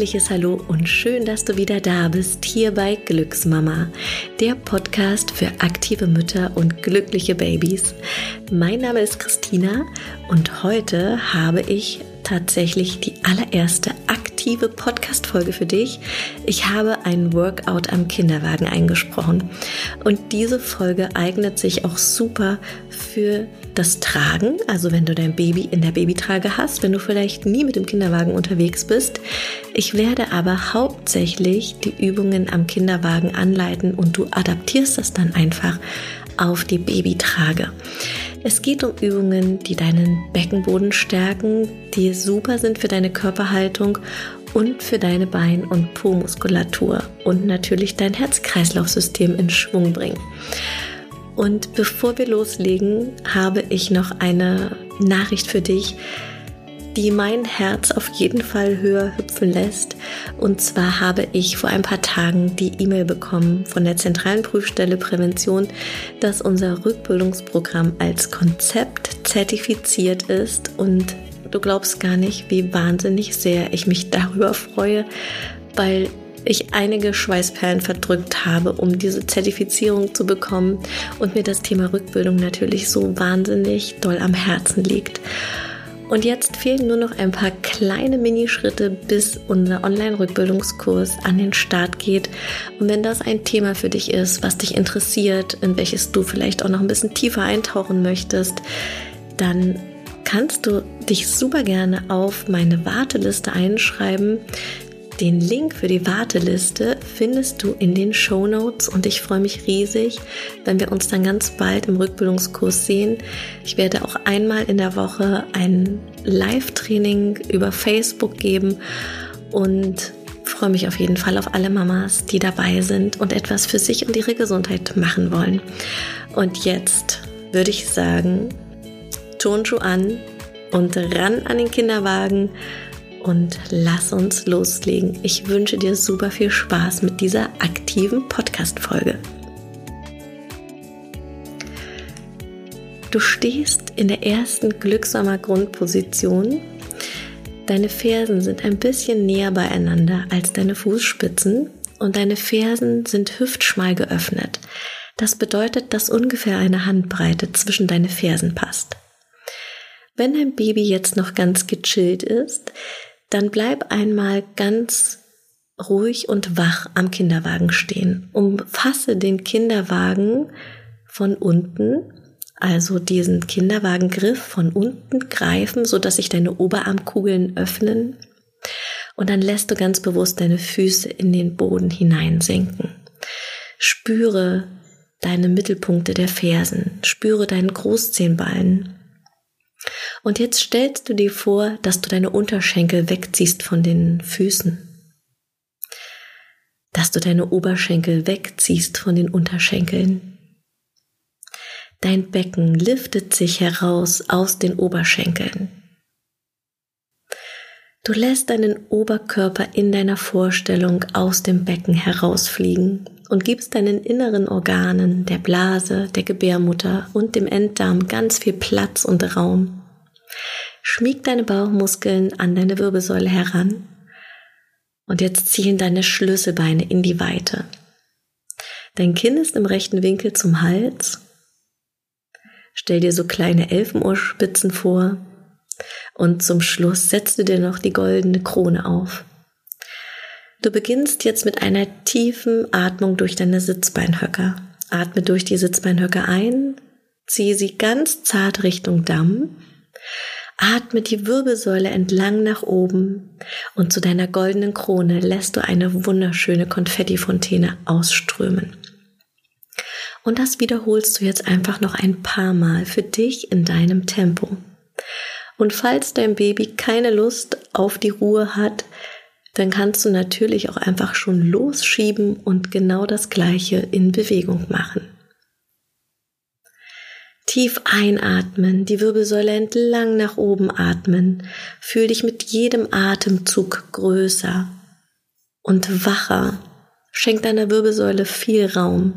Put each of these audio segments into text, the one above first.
herzliches Hallo und schön, dass du wieder da bist hier bei Glücksmama, der Podcast für aktive Mütter und glückliche Babys. Mein Name ist Christina und heute habe ich tatsächlich die allererste aktive Podcast-Folge für dich. Ich habe ein Workout am Kinderwagen eingesprochen und diese Folge eignet sich auch super für das Tragen, also wenn du dein Baby in der Babytrage hast, wenn du vielleicht nie mit dem Kinderwagen unterwegs bist. Ich werde aber hauptsächlich die Übungen am Kinderwagen anleiten und du adaptierst das dann einfach auf die Babytrage. Es geht um Übungen, die deinen Beckenboden stärken, die super sind für deine Körperhaltung und für deine Bein- und Po-Muskulatur und natürlich dein Herz-Kreislauf-System in Schwung bringen. Und bevor wir loslegen, habe ich noch eine Nachricht für dich, die mein Herz auf jeden Fall höher hüpfen lässt. Und zwar habe ich vor ein paar Tagen die E-Mail bekommen von der Zentralen Prüfstelle Prävention, dass unser Rückbildungsprogramm als Konzept zertifiziert ist. Und du glaubst gar nicht, wie wahnsinnig sehr ich mich darüber freue, weil ich einige Schweißperlen verdrückt habe, um diese Zertifizierung zu bekommen und mir das Thema Rückbildung natürlich so wahnsinnig doll am Herzen liegt. Und jetzt fehlen nur noch ein paar kleine Minischritte, bis unser Online-Rückbildungskurs an den Start geht. Und wenn das ein Thema für dich ist, was dich interessiert, in welches du vielleicht auch noch ein bisschen tiefer eintauchen möchtest, dann kannst du dich super gerne auf meine Warteliste einschreiben. Den Link für die Warteliste findest du in den Show Notes und ich freue mich riesig, wenn wir uns dann ganz bald im Rückbildungskurs sehen. Ich werde auch einmal in der Woche ein Live-Training über Facebook geben und freue mich auf jeden Fall auf alle Mamas, die dabei sind und etwas für sich und ihre Gesundheit machen wollen. Und jetzt würde ich sagen, Turnschuh an und ran an den Kinderwagen und lass uns loslegen. Ich wünsche dir super viel Spaß mit dieser aktiven Podcast-Folge. Du stehst in der ersten Glücksamer Grundposition. Deine Fersen sind ein bisschen näher beieinander als deine Fußspitzen und deine Fersen sind hüftschmal geöffnet. Das bedeutet, dass ungefähr eine Handbreite zwischen deine Fersen passt. Wenn dein Baby jetzt noch ganz gechillt ist, dann bleib einmal ganz ruhig und wach am Kinderwagen stehen. Umfasse den Kinderwagen von unten, also diesen Kinderwagengriff von unten greifen, so dass sich deine Oberarmkugeln öffnen. Und dann lässt du ganz bewusst deine Füße in den Boden hineinsinken. Spüre deine Mittelpunkte der Fersen. Spüre deinen Großzehenballen. Und jetzt stellst du dir vor, dass du deine Unterschenkel wegziehst von den Füßen. Dass du deine Oberschenkel wegziehst von den Unterschenkeln. Dein Becken liftet sich heraus aus den Oberschenkeln. Du lässt deinen Oberkörper in deiner Vorstellung aus dem Becken herausfliegen und gibst deinen inneren Organen, der Blase, der Gebärmutter und dem Enddarm ganz viel Platz und Raum. Schmieg deine Bauchmuskeln an deine Wirbelsäule heran und jetzt ziehen deine Schlüsselbeine in die Weite. Dein Kinn ist im rechten Winkel zum Hals. Stell dir so kleine Elfenohrspitzen vor und zum Schluss setzt du dir noch die goldene Krone auf. Du beginnst jetzt mit einer tiefen Atmung durch deine Sitzbeinhöcker. Atme durch die Sitzbeinhöcker ein, ziehe sie ganz zart Richtung Damm Atme die Wirbelsäule entlang nach oben und zu deiner goldenen Krone lässt du eine wunderschöne Konfettifontäne ausströmen. Und das wiederholst du jetzt einfach noch ein paar Mal für dich in deinem Tempo. Und falls dein Baby keine Lust auf die Ruhe hat, dann kannst du natürlich auch einfach schon losschieben und genau das gleiche in Bewegung machen. Tief einatmen, die Wirbelsäule entlang nach oben atmen. Fühl dich mit jedem Atemzug größer und wacher. Schenk deiner Wirbelsäule viel Raum.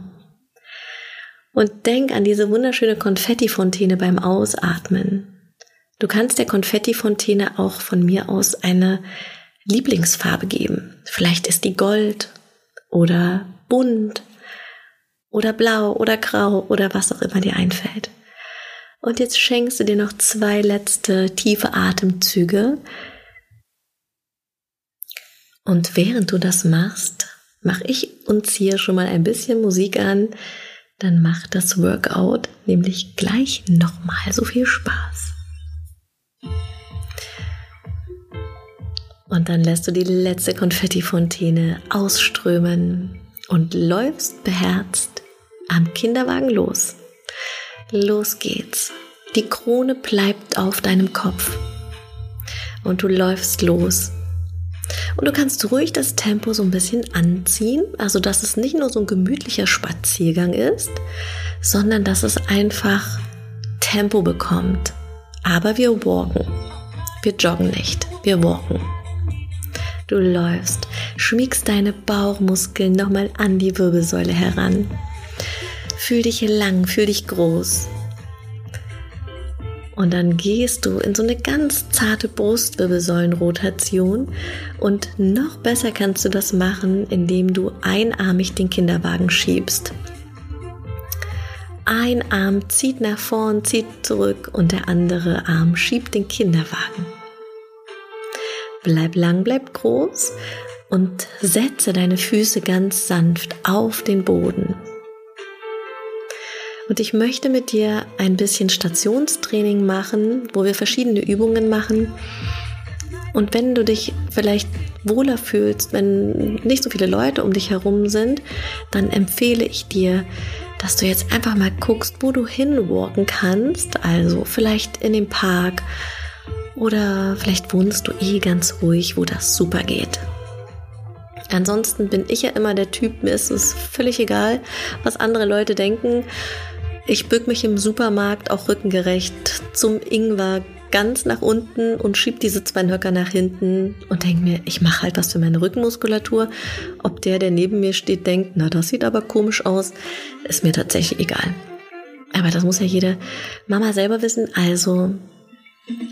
Und denk an diese wunderschöne Konfettifontäne beim Ausatmen. Du kannst der Konfettifontäne auch von mir aus eine Lieblingsfarbe geben. Vielleicht ist die Gold oder bunt oder blau oder grau oder was auch immer dir einfällt. Und jetzt schenkst du dir noch zwei letzte tiefe Atemzüge. Und während du das machst, mache ich uns hier schon mal ein bisschen Musik an. Dann macht das Workout nämlich gleich nochmal so viel Spaß. Und dann lässt du die letzte Konfettifontäne ausströmen und läufst beherzt am Kinderwagen los. Los geht's. Die Krone bleibt auf deinem Kopf. Und du läufst los. Und du kannst ruhig das Tempo so ein bisschen anziehen, also dass es nicht nur so ein gemütlicher Spaziergang ist, sondern dass es einfach Tempo bekommt. Aber wir walken. Wir joggen nicht, wir walken. Du läufst, schmiegst deine Bauchmuskeln nochmal an die Wirbelsäule heran. Fühl dich lang, fühl dich groß. Und dann gehst du in so eine ganz zarte Brustwirbelsäulenrotation und noch besser kannst du das machen, indem du einarmig den Kinderwagen schiebst. Ein Arm zieht nach vorn, zieht zurück und der andere Arm schiebt den Kinderwagen. Bleib lang, bleib groß und setze deine Füße ganz sanft auf den Boden. Und ich möchte mit dir ein bisschen Stationstraining machen, wo wir verschiedene Übungen machen. Und wenn du dich vielleicht wohler fühlst, wenn nicht so viele Leute um dich herum sind, dann empfehle ich dir, dass du jetzt einfach mal guckst, wo du hinwalken kannst. Also vielleicht in den Park oder vielleicht wohnst du eh ganz ruhig, wo das super geht. Ansonsten bin ich ja immer der Typ, mir ist es völlig egal, was andere Leute denken. Ich bück mich im Supermarkt auch rückengerecht zum Ingwer ganz nach unten und schieb diese zwei Höcker nach hinten und denke mir, ich mache halt was für meine Rückenmuskulatur. Ob der, der neben mir steht, denkt, na, das sieht aber komisch aus, ist mir tatsächlich egal. Aber das muss ja jede Mama selber wissen. Also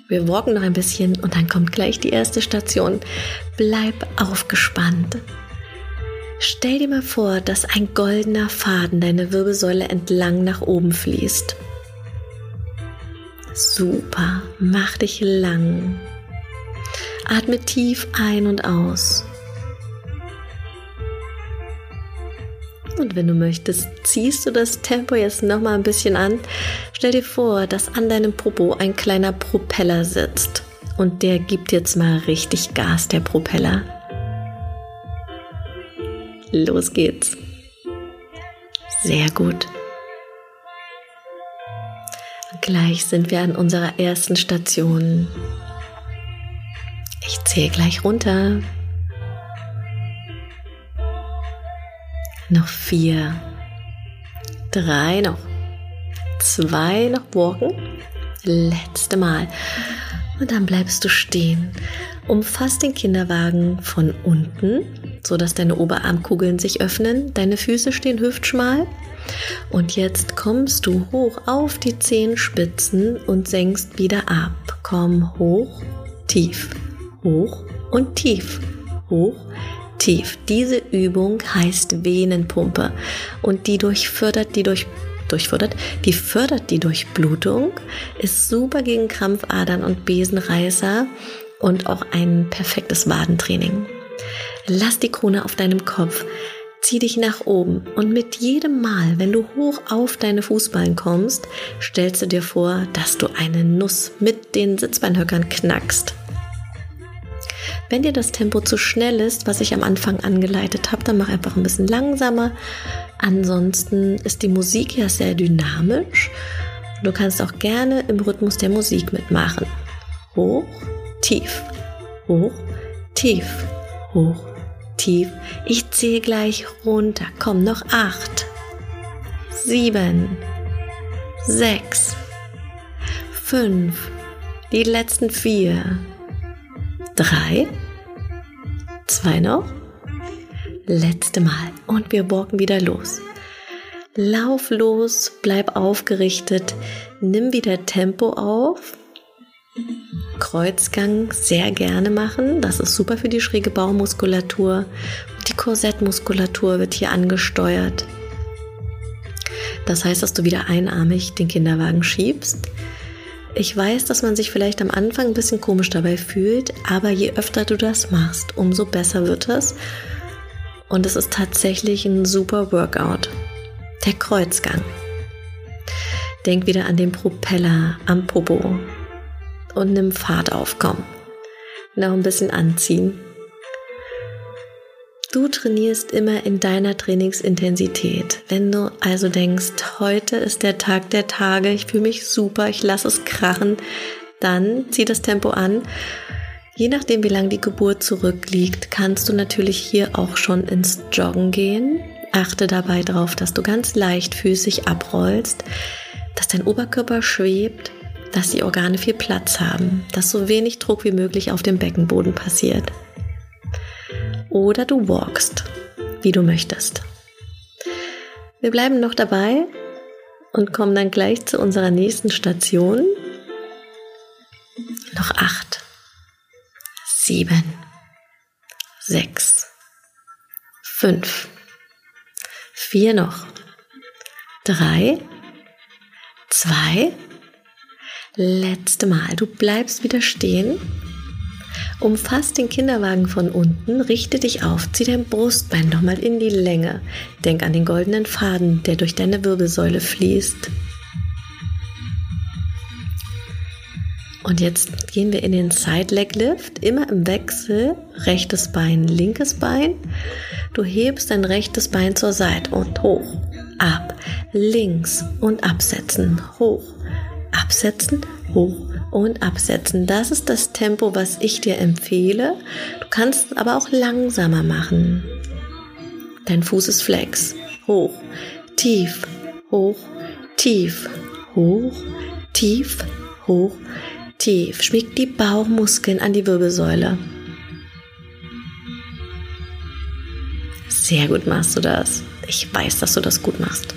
wir walken noch ein bisschen und dann kommt gleich die erste Station. Bleib aufgespannt. Stell dir mal vor, dass ein goldener Faden deine Wirbelsäule entlang nach oben fließt. Super, mach dich lang. Atme tief ein und aus. Und wenn du möchtest, ziehst du das Tempo jetzt noch mal ein bisschen an. Stell dir vor, dass an deinem Popo ein kleiner Propeller sitzt. Und der gibt jetzt mal richtig Gas, der Propeller. Los geht's. Sehr gut. Gleich sind wir an unserer ersten Station. Ich zähle gleich runter. Noch vier. Drei noch. Zwei noch walken. Letzte Mal. Und dann bleibst du stehen. Umfass den Kinderwagen von unten, sodass deine Oberarmkugeln sich öffnen. Deine Füße stehen hüftschmal. Und jetzt kommst du hoch auf die Zehenspitzen und senkst wieder ab. Komm hoch, tief, hoch und tief, hoch, tief. Diese Übung heißt Venenpumpe und die durchfördert die durch durchfördert, die fördert die Durchblutung, ist super gegen Krampfadern und Besenreißer und auch ein perfektes Wadentraining. Lass die Krone auf deinem Kopf, zieh dich nach oben und mit jedem Mal, wenn du hoch auf deine Fußballen kommst, stellst du dir vor, dass du eine Nuss mit den Sitzbeinhöckern knackst. Wenn dir das Tempo zu schnell ist, was ich am Anfang angeleitet habe, dann mach einfach ein bisschen langsamer. Ansonsten ist die Musik ja sehr dynamisch. Du kannst auch gerne im Rhythmus der Musik mitmachen. Hoch, tief, hoch, tief, hoch, tief. Ich zähle gleich runter. Komm, noch acht, sieben, sechs, fünf, die letzten vier, Drei, zwei noch, letzte Mal. Und wir walken wieder los. Lauf los, bleib aufgerichtet, nimm wieder Tempo auf Kreuzgang sehr gerne machen. Das ist super für die schräge Bauchmuskulatur. Die Korsettmuskulatur wird hier angesteuert. Das heißt, dass du wieder einarmig den Kinderwagen schiebst. Ich weiß, dass man sich vielleicht am Anfang ein bisschen komisch dabei fühlt, aber je öfter du das machst, umso besser wird es. Und es ist tatsächlich ein super Workout. Der Kreuzgang. Denk wieder an den Propeller am Popo und nimm Fahrt auf, komm. Noch ein bisschen anziehen. Du trainierst immer in deiner Trainingsintensität. Wenn du also denkst, heute ist der Tag der Tage, ich fühle mich super, ich lasse es krachen, dann zieh das Tempo an. Je nachdem, wie lange die Geburt zurückliegt, kannst du natürlich hier auch schon ins Joggen gehen. Achte dabei darauf, dass du ganz leichtfüßig abrollst, dass dein Oberkörper schwebt dass die Organe viel Platz haben, dass so wenig Druck wie möglich auf dem Beckenboden passiert. Oder du walkst, wie du möchtest. Wir bleiben noch dabei und kommen dann gleich zu unserer nächsten Station. Noch acht, sieben, sechs, fünf, vier noch, drei, zwei, letzte Mal. Du bleibst wieder stehen. Umfass den Kinderwagen von unten, richte dich auf, zieh dein Brustbein nochmal in die Länge. Denk an den goldenen Faden, der durch deine Wirbelsäule fließt. Und jetzt gehen wir in den Side Leg Lift, immer im Wechsel, rechtes Bein, linkes Bein. Du hebst dein rechtes Bein zur Seite und hoch, ab, links und absetzen, hoch, absetzen, hoch und absetzen. Das ist das Tempo, was ich dir empfehle. Du kannst es aber auch langsamer machen. Dein Fuß ist flex. Hoch, tief, hoch, tief, hoch, tief, hoch, tief. Schmieg die Bauchmuskeln an die Wirbelsäule. Sehr gut machst du das. Ich weiß, dass du das gut machst.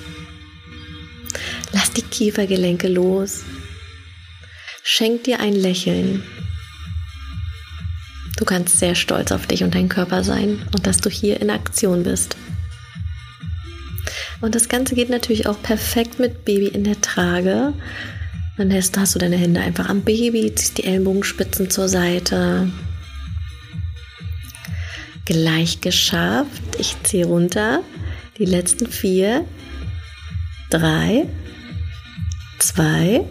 Lass die Kiefergelenke los. Schenk dir ein Lächeln. Du kannst sehr stolz auf dich und deinen Körper sein und dass du hier in Aktion bist. Und das Ganze geht natürlich auch perfekt mit Baby in der Trage. Dann hast, hast du deine Hände einfach am Baby, ziehst die Ellenbogenspitzen zur Seite. Gleich geschafft. Ich ziehe runter. Die letzten vier, drei, zwei,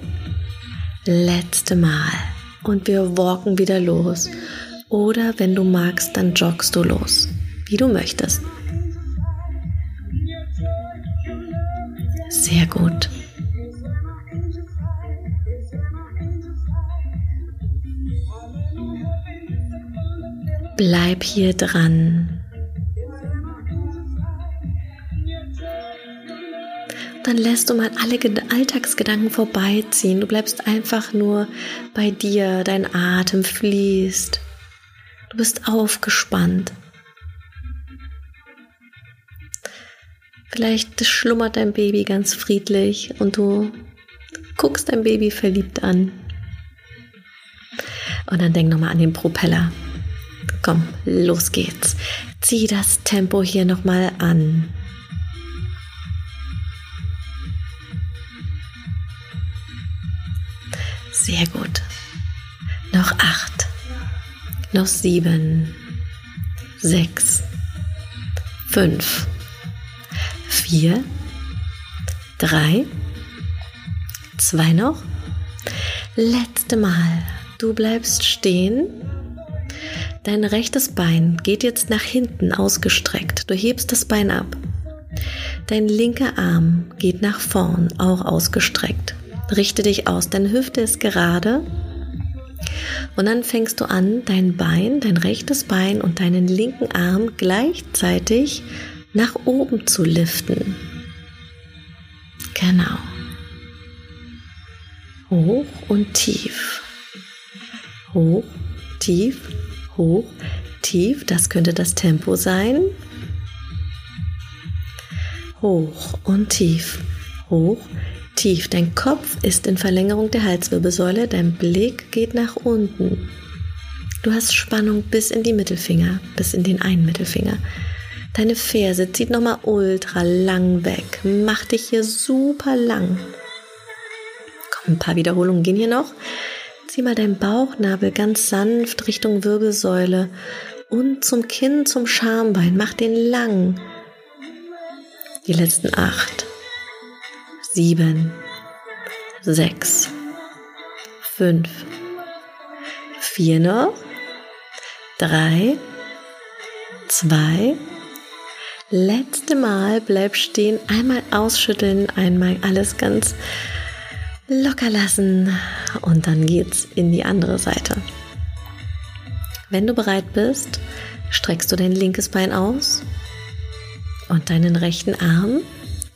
letzte Mal. Und wir walken wieder los. Oder wenn du magst, dann joggst du los. Wie du möchtest. Sehr gut. Bleib hier dran. Dann lässt du mal alle Alltagsgedanken vorbeiziehen. Du bleibst einfach nur bei dir, dein Atem fließt. Du bist aufgespannt. Vielleicht schlummert dein Baby ganz friedlich und du guckst dein Baby verliebt an. Und dann denk nochmal an den Propeller. Komm, los geht's. Zieh das Tempo hier nochmal an. Sehr gut. Noch acht. Noch sieben. Sechs. Fünf. Vier. Drei. Zwei noch. Letzte Mal. Du bleibst stehen. Dein rechtes Bein geht jetzt nach hinten ausgestreckt. Du hebst das Bein ab. Dein linker Arm geht nach vorn, auch ausgestreckt. Richte dich aus, deine Hüfte ist gerade. Und dann fängst du an, dein Bein, dein rechtes Bein und deinen linken Arm gleichzeitig nach oben zu liften. Genau. Hoch und tief. Hoch, tief, hoch, tief. Das könnte das Tempo sein. Hoch und tief. Hoch, tief. Dein Kopf ist in Verlängerung der Halswirbelsäule, dein Blick geht nach unten. Du hast Spannung bis in die Mittelfinger, bis in den einen Mittelfinger. Deine Ferse zieht nochmal ultra lang weg. Mach dich hier super lang. Komm, ein paar Wiederholungen gehen hier noch. Zieh mal deinen Bauchnabel ganz sanft Richtung Wirbelsäule und zum Kinn, zum Schambein. Mach den lang. Die letzten acht, sieben, sechs, fünf, vier noch, drei, zwei, letzte Mal bleib stehen, einmal ausschütteln, einmal alles ganz locker lassen und dann geht's in die andere Seite. Wenn du bereit bist, streckst du dein linkes Bein aus und deinen rechten Arm.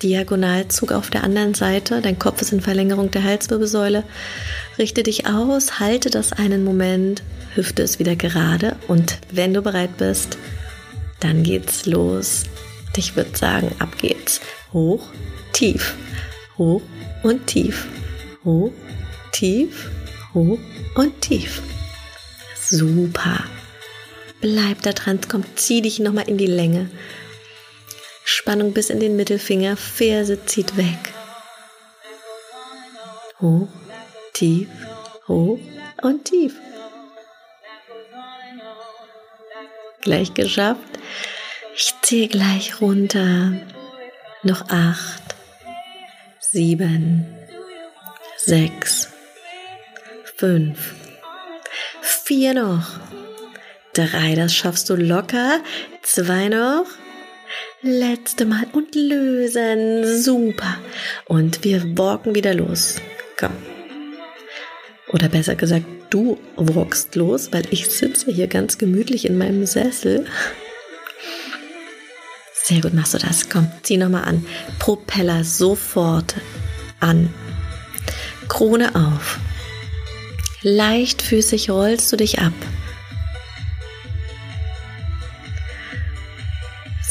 Diagonalzug auf der anderen Seite. Dein Kopf ist in Verlängerung der Halswirbelsäule. Richte dich aus, halte das einen Moment, Hüfte ist wieder gerade und wenn du bereit bist, dann geht's los. Ich würde sagen, ab geht's. Hoch, tief, hoch und tief, hoch, tief, hoch und tief. Super. Bleib da dran, komm, zieh dich nochmal in die Länge. Spannung bis in den Mittelfinger, Ferse zieht weg. Hoch, tief, hoch und tief. Gleich geschafft. Ich ziehe gleich runter. Noch acht, sieben, sechs, fünf, vier noch, drei, das schaffst du locker, zwei noch, letzte Mal und lösen, super. Und wir walken wieder los. Komm. Oder besser gesagt, du walkst los, weil ich sitze hier ganz gemütlich in meinem Sessel. Sehr gut machst du das. Komm, zieh nochmal an. Propeller sofort an. Krone auf. Leichtfüßig rollst du dich ab.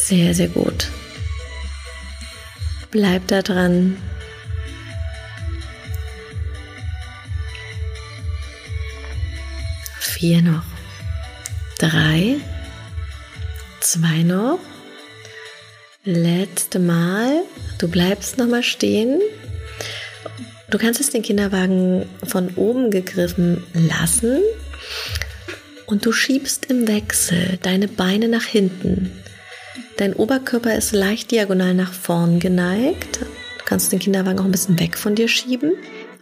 Sehr, sehr gut. Bleib da dran. Vier noch. Drei. Zwei noch. Letzte Mal. Du bleibst nochmal stehen. Du kannst es den Kinderwagen von oben gegriffen lassen und du schiebst im Wechsel deine Beine nach hinten. Dein Oberkörper ist leicht diagonal nach vorn geneigt. Du kannst den Kinderwagen auch ein bisschen weg von dir schieben.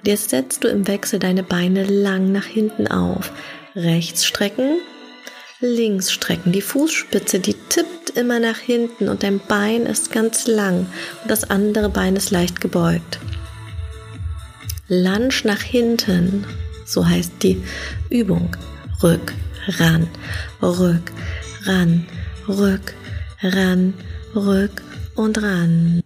Jetzt setzt du im Wechsel deine Beine lang nach hinten auf. Rechts strecken, links strecken. Die Fußspitze, die tippt immer nach hinten und dein Bein ist ganz lang und das andere Bein ist leicht gebeugt. Lunge nach hinten, so heißt die Übung. Rück, ran, rück, ran, rück, ran, rück und ran.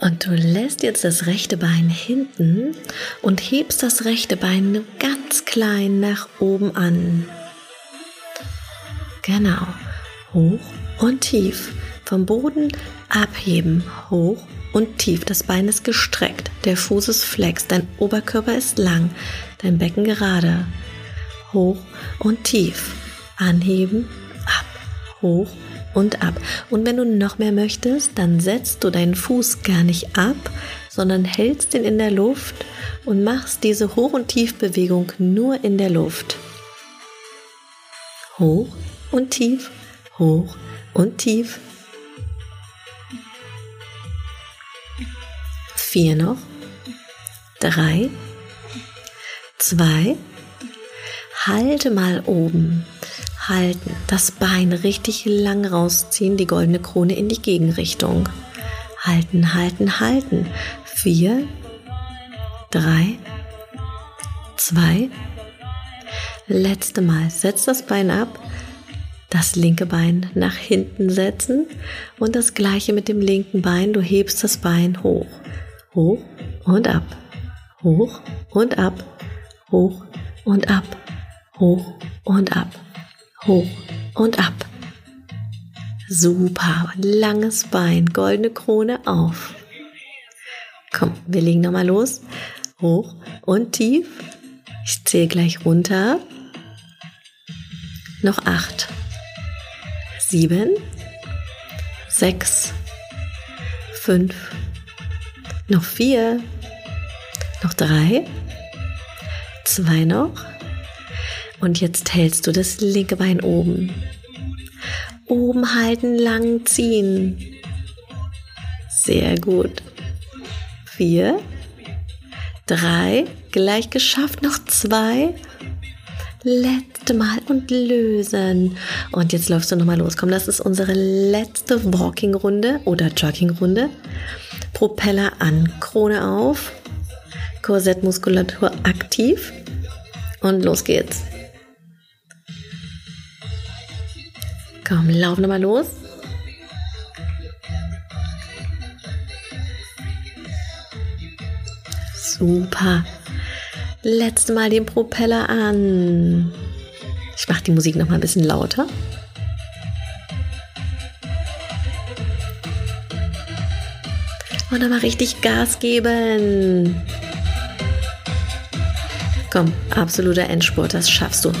Und du lässt jetzt das rechte Bein hinten und hebst das rechte Bein ganz klein nach oben an. Genau. Hoch und tief. Vom Boden abheben. Hoch und tief. Das Bein ist gestreckt. Der Fuß ist flex. Dein Oberkörper ist lang. Dein Becken gerade. Hoch und tief anheben, ab, hoch und ab. Und wenn du noch mehr möchtest, dann setzt du deinen Fuß gar nicht ab, sondern hältst ihn in der Luft und machst diese Hoch- und Tiefbewegung nur in der Luft. Hoch und tief, hoch und tief. Vier noch. Drei. Zwei. Halte mal oben halten, das Bein richtig lang rausziehen, die goldene Krone in die Gegenrichtung. Halten, halten, halten. Vier, drei, zwei. Letzte Mal. Setz das Bein ab. Das linke Bein nach hinten setzen und das gleiche mit dem linken Bein. Du hebst das Bein hoch, hoch und ab, hoch und ab, hoch und ab, hoch und ab hoch und ab. Super, langes Bein, goldene Krone auf. Komm, wir legen nochmal los. Hoch und tief. Ich zähle gleich runter. Noch acht, sieben, sechs, fünf, noch vier, noch drei, zwei noch. Und jetzt hältst du das linke Bein oben. Oben halten, lang ziehen. Sehr gut. Vier, drei, gleich geschafft, noch zwei. Letzte Mal und lösen. Und jetzt läufst du nochmal los. Komm, das ist unsere letzte Walking-Runde oder Jogging-Runde. Propeller an, Krone auf, Korsettmuskulatur aktiv und los geht's. Komm, lauf nochmal los. Super. Letzte Mal den Propeller an. Ich mache die Musik noch mal ein bisschen lauter. Und dann mal richtig Gas geben. Komm, absoluter Endspurt, das schaffst du.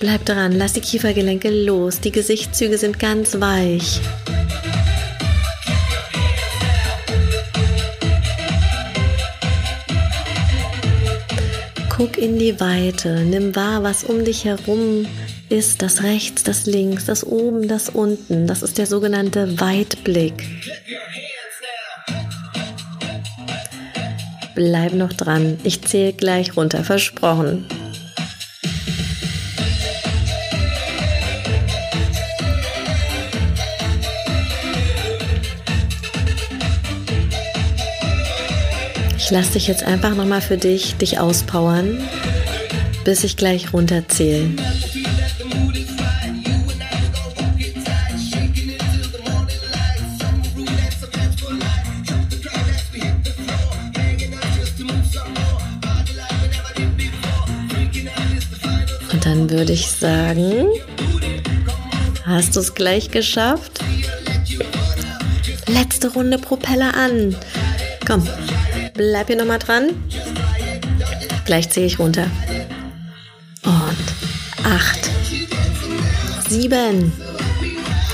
Bleib dran, lass die Kiefergelenke los, die Gesichtszüge sind ganz weich. Guck in die Weite, nimm wahr, was um dich herum ist, das rechts, das links, das oben, das unten. Das ist der sogenannte Weitblick. Bleib noch dran, ich zähle gleich runter, versprochen. Ich lasse dich jetzt einfach nochmal für dich, dich auspowern, bis ich gleich runterzähle. Und dann würde ich sagen, hast du es gleich geschafft? Letzte Runde Propeller an. Komm, Bleib hier nochmal dran. Gleich zähle ich runter. Und acht, sieben,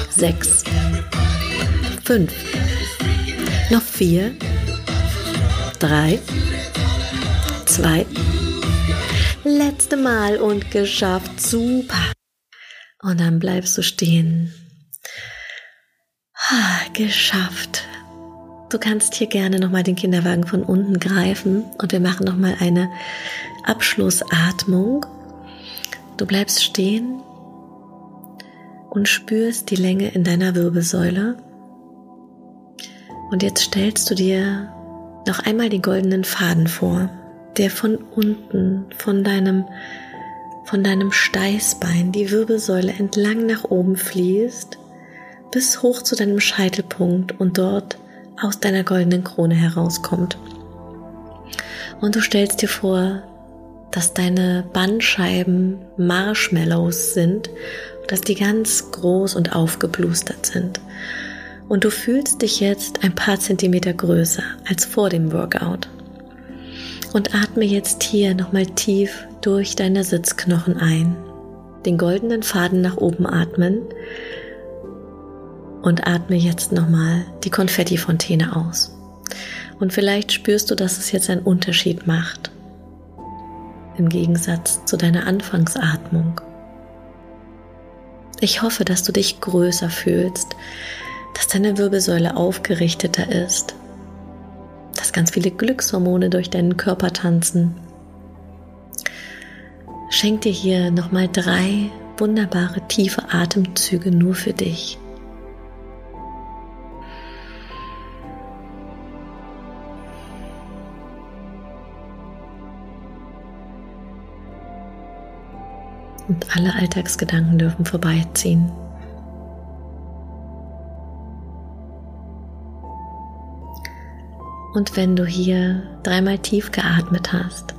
sechs, fünf, noch vier, drei, zwei, letzte Mal und geschafft. Super. Und dann bleibst du stehen. Ha, geschafft. Du kannst hier gerne nochmal den Kinderwagen von unten greifen und wir machen nochmal eine Abschlussatmung. Du bleibst stehen und spürst die Länge in deiner Wirbelsäule. Und jetzt stellst du dir noch einmal den goldenen Faden vor, der von unten, von deinem, von deinem Steißbein, die Wirbelsäule entlang nach oben fließt, bis hoch zu deinem Scheitelpunkt und dort aus deiner goldenen Krone herauskommt. Und du stellst dir vor, dass deine Bandscheiben Marshmallows sind, dass die ganz groß und aufgeblustert sind. Und du fühlst dich jetzt ein paar Zentimeter größer als vor dem Workout. Und atme jetzt hier nochmal tief durch deine Sitzknochen ein. Den goldenen Faden nach oben atmen und atme jetzt nochmal die Konfettifontäne aus. Und vielleicht spürst du, dass es jetzt einen Unterschied macht. Im Gegensatz zu deiner Anfangsatmung. Ich hoffe, dass du dich größer fühlst, dass deine Wirbelsäule aufgerichteter ist, dass ganz viele Glückshormone durch deinen Körper tanzen. Schenk dir hier nochmal drei wunderbare tiefe Atemzüge nur für dich. Und alle Alltagsgedanken dürfen vorbeiziehen. Und wenn du hier dreimal tief geatmet hast,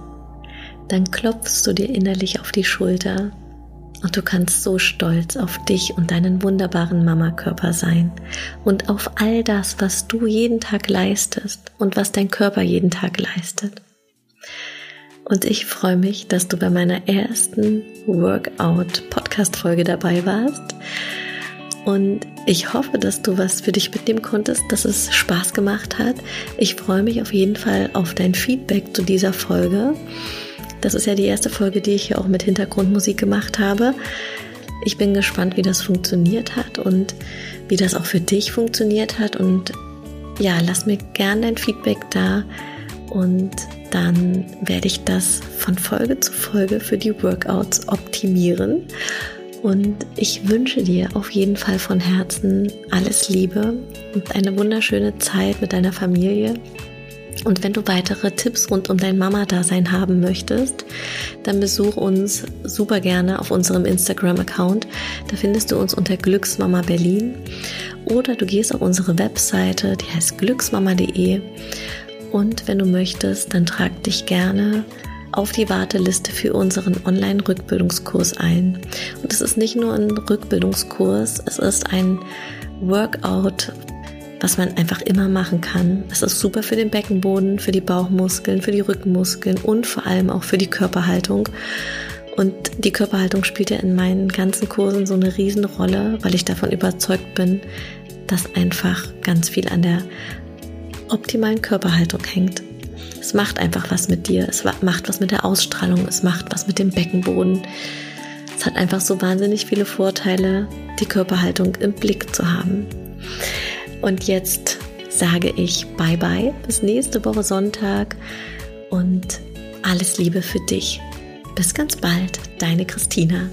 dann klopfst du dir innerlich auf die Schulter Und du kannst so stolz auf dich und deinen wunderbaren Mamakörper sein und auf all das, was du jeden Tag leistest und was dein Körper jeden Tag leistet. Und ich freue mich, dass du bei meiner ersten Workout-Podcast-Folge dabei warst. Und ich hoffe, dass du was für dich mitnehmen konntest, dass es Spaß gemacht hat. Ich freue mich auf jeden Fall auf dein Feedback zu dieser Folge. Das ist ja die erste Folge, die ich hier auch mit Hintergrundmusik gemacht habe. Ich bin gespannt, wie das funktioniert hat und wie das auch für dich funktioniert hat. Und ja, lass mir gerne dein Feedback da und dann werde ich das von Folge zu Folge für die Workouts optimieren. Und ich wünsche dir auf jeden Fall von Herzen alles Liebe und eine wunderschöne Zeit mit deiner Familie und wenn du weitere Tipps rund um dein Mama-Dasein haben möchtest, dann besuch uns super gerne auf unserem Instagram-Account. Da findest du uns unter Glücksmama Berlin. Oder du gehst auf unsere Webseite, die heißt glücksmama.de. Und wenn du möchtest, dann trag dich gerne auf die Warteliste für unseren Online-Rückbildungskurs ein. Und es ist nicht nur ein Rückbildungskurs, es ist ein Workout was man einfach immer machen kann. Es ist super für den Beckenboden, für die Bauchmuskeln, für die Rückenmuskeln und vor allem auch für die Körperhaltung. Und die Körperhaltung spielt ja in meinen ganzen Kursen so eine Riesenrolle, weil ich davon überzeugt bin, dass einfach ganz viel an der optimalen Körperhaltung hängt. Es macht einfach was mit dir, es macht was mit der Ausstrahlung, es macht was mit dem Beckenboden. Es hat einfach so wahnsinnig viele Vorteile, die Körperhaltung im Blick zu haben. Und jetzt sage ich Bye bye, bis nächste Woche Sonntag und alles Liebe für dich. Bis ganz bald, deine Christina.